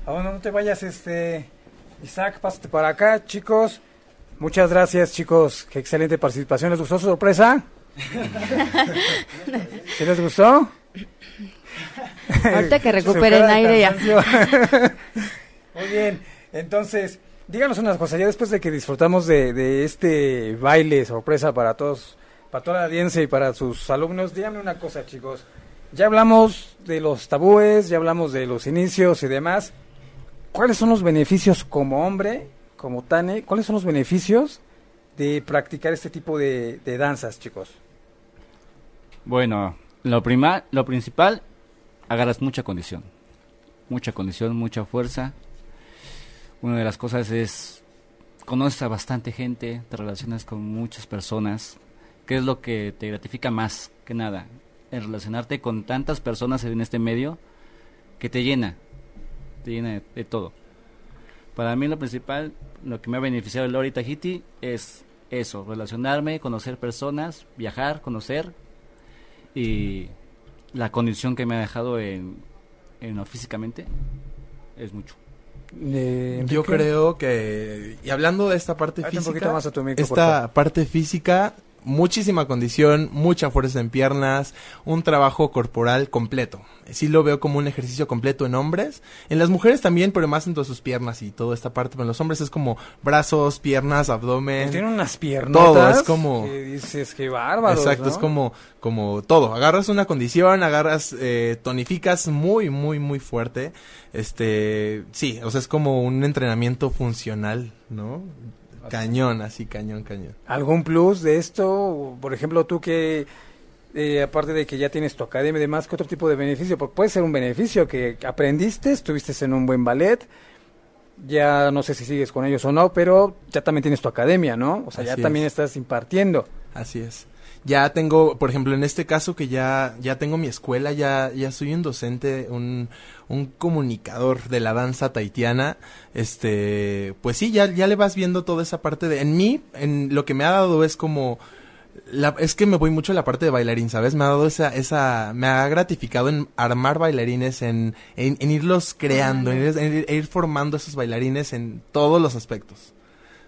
A no te vayas, este. Isaac, pásate para acá, chicos. Muchas gracias, chicos. Qué excelente participación. ¿Les gustó su sorpresa? ¿Sí les gustó? Ahorita que recuperen aire ya. Muy bien. Entonces, díganos unas cosas. Ya después de que disfrutamos de, de este baile sorpresa para todos, para toda la audiencia y para sus alumnos, díganme una cosa, chicos. Ya hablamos de los tabúes, ya hablamos de los inicios y demás. ¿Cuáles son los beneficios como hombre, como Tane? ¿Cuáles son los beneficios de practicar este tipo de, danzas, chicos? Bueno, lo, prima, lo principal, agarras mucha condición. Mucha condición, mucha fuerza. Una de las cosas es, conoces a bastante gente, te relacionas con muchas personas. ¿Qué es lo que te gratifica más que nada? El relacionarte con tantas personas en este medio que te llena, te llena de, de todo. Para mí lo principal, lo que me ha beneficiado el Lori Tahiti es eso, relacionarme, conocer personas, viajar, conocer y la condición que me ha dejado en, en lo físicamente es mucho. Eh, Yo creo que, y hablando de esta parte Hazte un física, poquito más a tu esta parte física, muchísima condición, mucha fuerza en piernas, un trabajo corporal completo. Sí lo veo como un ejercicio completo en hombres, en las mujeres también, pero más en todas sus piernas y toda esta parte, pero en los hombres es como brazos, piernas, abdomen. Tiene unas piernas. Todo, es como- Que dices, qué bárbaro. Exacto, es como, como todo. Agarras una condición, agarras, eh, tonificas muy, muy, muy fuerte. Este, sí, o sea, es como un entrenamiento funcional, ¿no? Cañón, así, cañón, cañón. ¿Algún plus de esto? Por ejemplo, tú que, eh, aparte de que ya tienes tu academia y demás, ¿qué otro tipo de beneficio? Porque puede ser un beneficio que aprendiste, estuviste en un buen ballet, ya no sé si sigues con ellos o no, pero ya también tienes tu academia, ¿no? O sea, ya también es. estás impartiendo. Así es. Ya tengo, por ejemplo, en este caso que ya, ya tengo mi escuela, ya, ya soy un docente, un, un comunicador de la danza taitiana, este, pues sí, ya, ya le vas viendo toda esa parte de, en mí, en lo que me ha dado es como, la, es que me voy mucho a la parte de bailarín, ¿sabes? Me ha dado esa, esa, me ha gratificado en armar bailarines, en, en, en irlos creando, en en ir formando esos bailarines en todos los aspectos.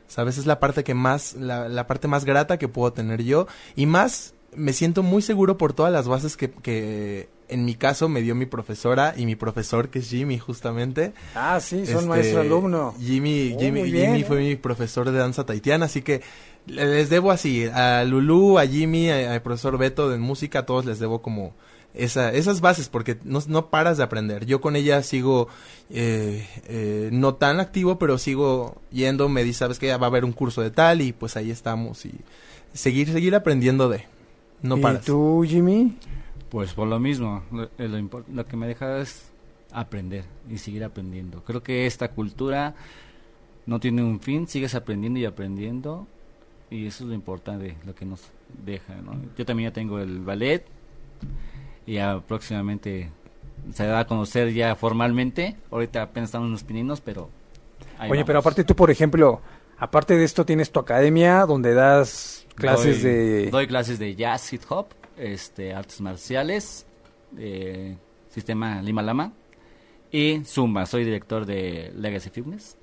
¿Sabes? Es la parte que más, la, la parte más grata que puedo tener yo. Y más, me siento muy seguro por todas las bases que, que en mi caso me dio mi profesora y mi profesor, que es Jimmy, justamente. Ah, sí, son Este, maestro-alumno. Jimmy, Oh, Jimmy, bien, Jimmy ¿eh? fue mi profesor de danza taitiana, así que le- les debo así, a Lulú, a Jimmy, al profesor Beto de música, a todos les debo como esa, esas bases, porque no, no paras de aprender. Yo con ella sigo, eh, eh, no tan activo, pero sigo yendo, me dice, sabes que ya va a haber un curso de tal, y pues ahí estamos, y seguir, seguir aprendiendo de, no ¿Y paras. tú, Jimmy? Pues por lo mismo, lo, eh, lo que me deja es aprender y seguir aprendiendo. Creo que esta cultura no tiene un fin, sigues aprendiendo y aprendiendo y eso es lo importante, lo que nos deja. ¿no? Yo también ya tengo el ballet y ya próximamente se da a conocer ya formalmente. Ahorita apenas estamos en los pininos, pero... Oye, pero aparte tú, por ejemplo, aparte de esto tienes tu academia donde das clases Doy- de... Doy clases de jazz, hip hop, este, artes marciales, eh, sistema Lima Lama y Zumba. Soy director de Legacy Fitness.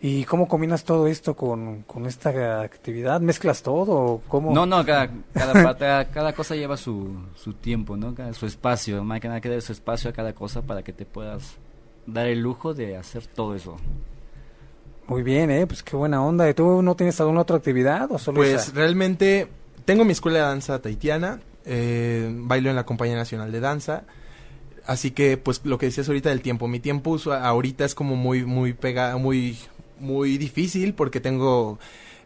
¿Y cómo combinas todo esto con, con esta actividad? ¿Mezclas todo? ¿Cómo? No, no, cada, cada, parte- cada, cada cosa lleva su, su tiempo, ¿no? Cada- su espacio. Más que nada que dar su espacio a cada cosa para que te puedas dar el lujo de hacer todo eso. Muy bien, ¿eh? Pues qué buena onda. ¿Y tú no tienes alguna otra actividad o solo Pues esa? realmente tengo mi escuela de danza tahitiana, eh, bailo en la Compañía Nacional de Danza, así que pues lo que decías ahorita del tiempo, mi tiempo ahorita es como muy muy pega, muy muy difícil porque tengo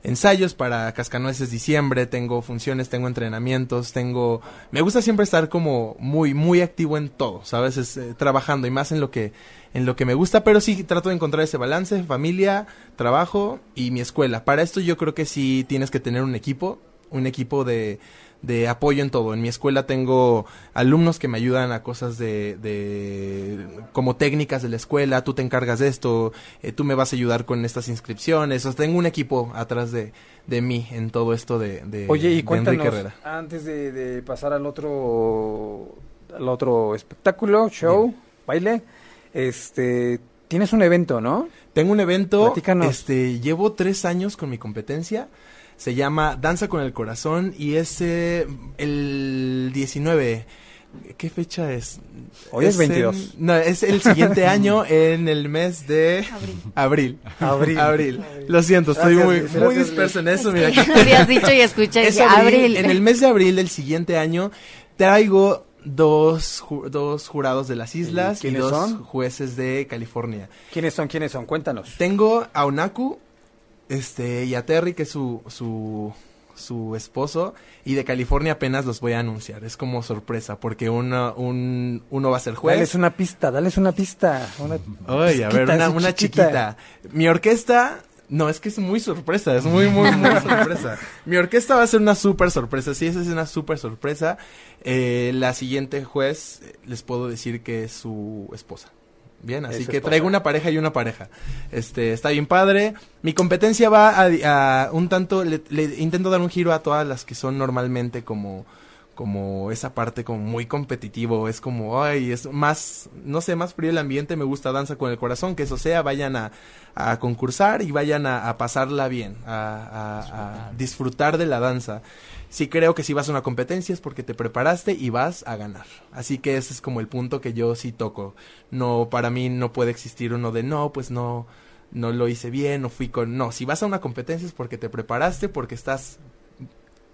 ensayos para Cascanueces diciembre, tengo funciones, tengo entrenamientos, tengo me gusta siempre estar como muy muy activo en todo, ¿sabes? Es, eh, trabajando y más en lo que en lo que me gusta, pero sí trato de encontrar ese balance, familia, trabajo y mi escuela. Para esto yo creo que sí tienes que tener un equipo un equipo de, de apoyo en todo. En mi escuela tengo alumnos que me ayudan a cosas de, de como técnicas de la escuela, tú te encargas de esto, eh, tú me vas a ayudar con estas inscripciones. O sea, tengo un equipo atrás de, de mí en todo esto de, de, Oye, y de Enrique cuéntanos, Herrera. antes de, de pasar al otro, al otro espectáculo, show, baile, este, tienes un evento, ¿no? Tengo un evento, Platícanos. este, llevo tres años con mi competencia, se llama Danza con el Corazón y es eh, el 19. ¿Qué fecha es? Hoy es en- 22. no, es el siguiente año en el mes de Abril. abril. Abril. Lo siento, estoy Gracias, muy, muy disperso en Es eso. que Mira, ya lo habías dicho y escuché es abril, abril. En el mes de abril del siguiente año traigo dos, ju- dos jurados de las islas y quiénes dos son? jueces de California. ¿Quiénes son? ¿Quiénes son? Cuéntanos. Tengo a Onaku este, y a Terry, que es su, su, su esposo, y de California apenas los voy a anunciar. Es como sorpresa, porque uno, un, uno va a ser juez. Dales una pista, dales una pista. Una Ay, a ver, una, una chiquita. Mi orquesta, no, es que es muy sorpresa, es muy, muy, muy sorpresa. Mi orquesta va a ser una súper sorpresa, sí, esa es una súper sorpresa. Eh, la siguiente juez, eh, les puedo decir que es su esposa. Bien, así que traigo una pareja y una pareja. Este, está bien padre. Mi competencia va a, a un tanto, le, le intento dar un giro a todas las que son normalmente como, como esa parte como muy competitivo, es como, ay, es más, no sé, más frío el ambiente, me gusta danza con el corazón, que eso sea, vayan a, a concursar y vayan a, a pasarla bien, a disfrutar de la danza. Sí creo que si vas a una competencia es porque te preparaste y vas a ganar. Así que ese es como el punto que yo sí toco. No, para mí no puede existir uno de no, pues no, no lo hice bien, no fui con... No, si vas a una competencia es porque te preparaste, porque estás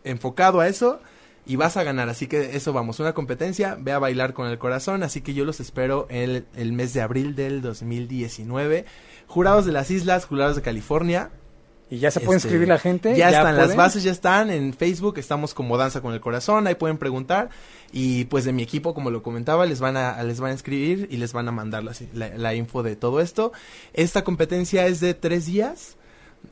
enfocado a eso y vas a ganar. Así que eso vamos, una competencia, ve a bailar con el corazón. Así que yo los espero el, el mes de abril del 2019. Jurados de las islas, jurados de California. ¿Y ya se puede Este, inscribir la gente? Ya, están, las bases ya están en Facebook, estamos como Danza con el Corazón, ahí pueden preguntar y pues de mi equipo, como lo comentaba, les van a, les van a escribir y les van a mandar la, la- la info de todo esto. Esta competencia es de tres días,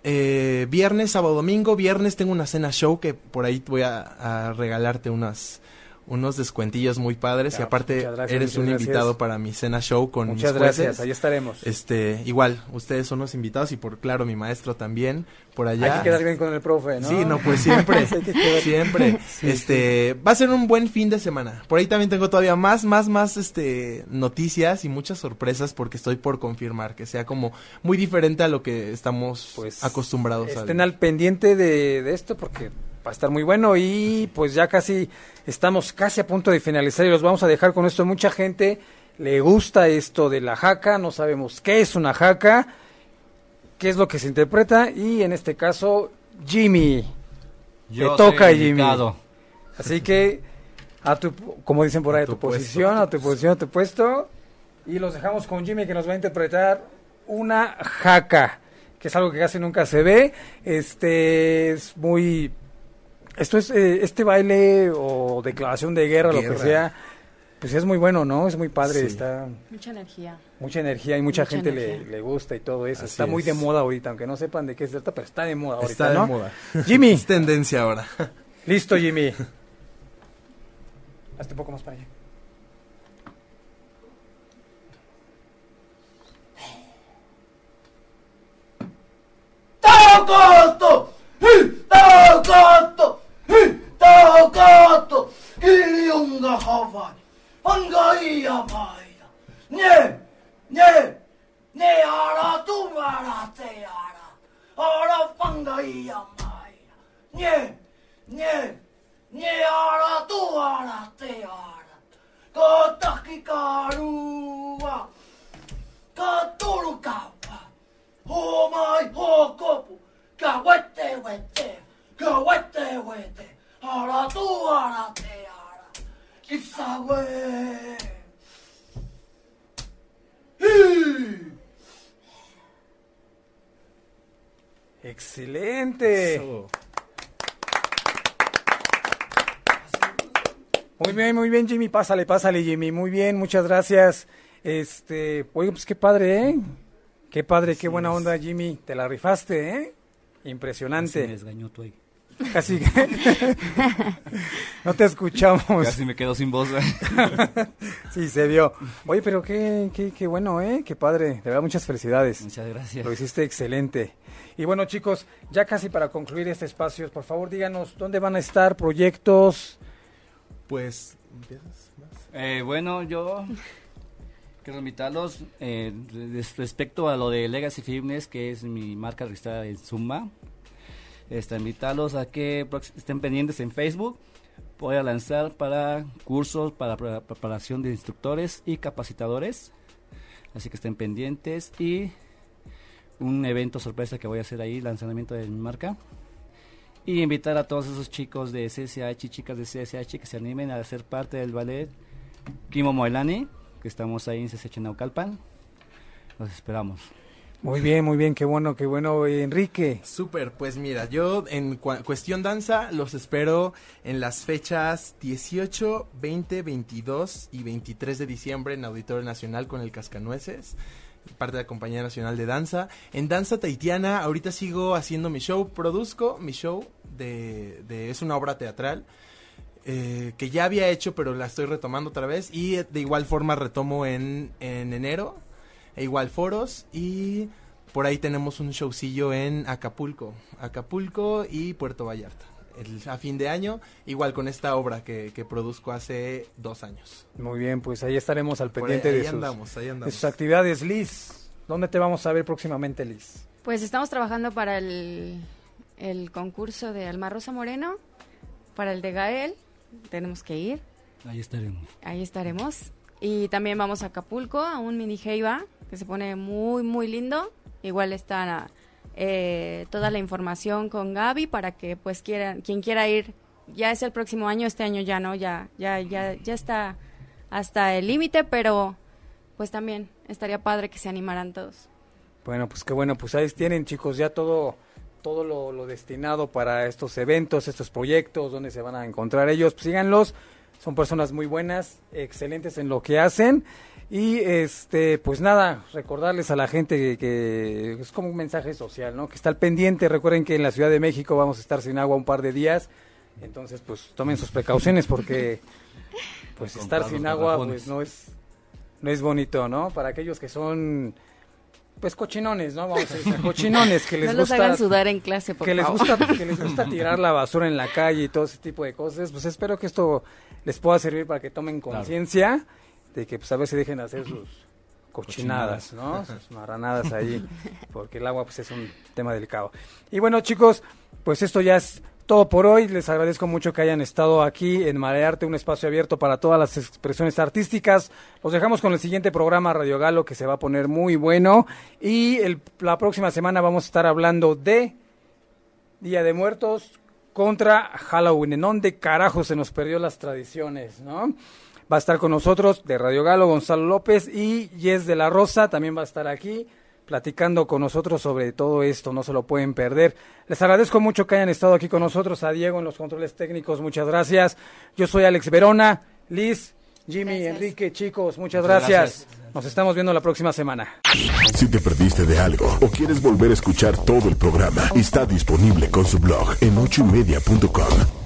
eh, viernes, sábado, domingo, viernes tengo una cena show que por ahí voy a, a regalarte unas unos descuentillos muy padres y aparte gracias, eres un gracias. invitado para mi cena show con Muchas mis jueces. gracias, ahí estaremos. Este, igual, ustedes son los invitados y por claro mi maestro también por allá. Hay que quedar bien con el profe, ¿no? Sí, no, pues siempre, siempre. Sí, este, va a ser un buen fin de semana. Por ahí también tengo todavía más, más, más, este, noticias y muchas sorpresas porque estoy por confirmar que sea como muy diferente a lo que estamos Pues, acostumbrados a Estén al pendiente de, de esto porque va a estar muy bueno y pues ya casi estamos casi a punto de finalizar y los vamos a dejar con esto. Mucha gente le gusta esto de la jaca, no sabemos qué es una jaca, qué es lo que se interpreta y en este caso Jimmy. Yo Te toca, Jimmy. Así que a tu, como dicen por ahí, a tu tu, puesto. posición, a tu posición, a tu puesto y los dejamos con Jimmy que nos va a interpretar una jaca, que es algo que casi nunca se ve. Este es muy esto es eh, este baile o declaración de guerra, lo que Guerra. sea, pues es muy bueno, ¿no? Es muy padre, Sí. está Mucha energía. mucha energía y mucha, Mucha gente le, le gusta y todo eso. Así está muy de moda ahorita, aunque no sepan de qué se trata, pero está de moda ahorita, Está de ¿no? moda. Jimmy, Es tendencia ahora. listo, Jimmy. Hazte un poco más para allá. Takato, Kiriunga Hawaii, Pangaia Maya, Ne, Ne, Ne Ara Tumara Te Ara, Ara Pangaia Maya, Ne, Ne, Ne Ara Tumara bien, Jimmy. Pásale, pásale, Jimmy. Muy bien, muchas gracias. Este, oye, pues qué padre, ¿eh? Qué padre, qué buena onda, Jimmy. Te la rifaste, ¿eh? Me Impresionante. desgañó tú ahí. Casi que... no te escuchamos. Casi me quedo sin voz. sí, se vio. Oye, pero qué, qué, qué bueno, ¿eh? Qué padre. De verdad, muchas felicidades. Muchas gracias. Lo hiciste excelente. Y bueno, chicos, ya casi para concluir este espacio, por favor, díganos dónde van a estar proyectos. Pues, Eh, bueno, yo quiero invitarlos eh, res- respecto a lo de Legacy Fitness, que es mi marca registrada en Zumba. Este, invitarlos a que estén pendientes en Facebook. Voy a lanzar para cursos para pre- preparación de instructores y capacitadores. Así que estén pendientes y un evento sorpresa que voy a hacer ahí, lanzamiento de mi marca. Y invitar a todos esos chicos de CSH y chicas de CSH que se animen a ser parte del ballet Kimo Moelani, que estamos ahí en CSH Naucalpan. Los esperamos. Muy bien, muy bien, qué bueno, qué bueno, Enrique. Súper, pues mira, yo en cua- cuestión danza los espero en las fechas 18, 20, 22 y 23 de diciembre en Auditorio Nacional con el Cascanueces, parte de la Compañía Nacional de Danza. En Danza Tahitiana, ahorita sigo haciendo mi show, produzco mi show, de, de- es una obra teatral. eh, que ya había hecho, pero la estoy retomando otra vez. Y de igual forma retomo en, en enero. E igual foros. Y por ahí tenemos un showcillo en Acapulco. Acapulco y Puerto Vallarta. El, a fin de año, igual con esta obra que, que produzco hace dos años. Muy bien, pues ahí estaremos al Por ahí, pendiente ahí de, sus, andamos, ahí de andamos. sus actividades. Liz, ¿dónde te vamos a ver próximamente, Liz? Pues estamos trabajando para el, el concurso de Alma Rosa Moreno, para el de Gael, tenemos que ir, Ahí estaremos. ahí estaremos. Y también vamos a Acapulco, a un mini Heiba, que se pone muy, muy lindo. Igual está eh, toda la información con Gaby para que pues quieran, quien quiera ir, ya es el próximo año, este año ya no, ya, ya, ya, ya está hasta el límite, pero pues también estaría padre que se animaran todos. Bueno, pues qué bueno, pues ahí tienen chicos ya todo todo lo, lo destinado para estos eventos, estos proyectos, donde se van a encontrar ellos, pues síganlos, son personas muy buenas, excelentes en lo que hacen y este pues nada, recordarles a la gente que, que es como un mensaje social, ¿no? Que está al pendiente, recuerden que en la Ciudad de México vamos a estar sin agua un par de días, entonces pues tomen sus precauciones porque pues estar sin agua pues no es no es bonito, ¿no? Para aquellos que son pues cochinones, ¿no? Vamos a decir, cochinones que les no los gusta hagan sudar en clase, por que les favor. gusta que les gusta tirar la basura en la calle y todo ese tipo de cosas, pues espero que esto les pueda servir para que tomen conciencia de que pues a veces dejen de hacer sus cochinadas, ¿no? Sus marranadas ahí, porque el agua pues es un tema delicado. Y bueno, chicos, pues esto ya es todo por hoy. Les agradezco mucho que hayan estado aquí en Marearte, un espacio abierto para todas las expresiones artísticas. Los dejamos con el siguiente programa Radio Galo que se va a poner muy bueno. Y la próxima semana vamos a estar hablando de Día de Muertos contra Halloween. ¿En dónde carajo se nos perdió las tradiciones, no? Va a estar con nosotros de Radio Galo Gonzalo López y Yes de la Rosa también va a estar aquí platicando con nosotros sobre todo esto, no se lo pueden perder. Les agradezco mucho que hayan estado aquí con nosotros, a Diego en los controles técnicos, muchas gracias. Yo soy Alex Verona, Liz, Jimmy, Gracias. Enrique, chicos, muchas, Muchas gracias. gracias. Nos estamos viendo la próxima semana. Si te perdiste de algo o quieres volver a escuchar todo el programa, está disponible con su blog en ochoymedia.com.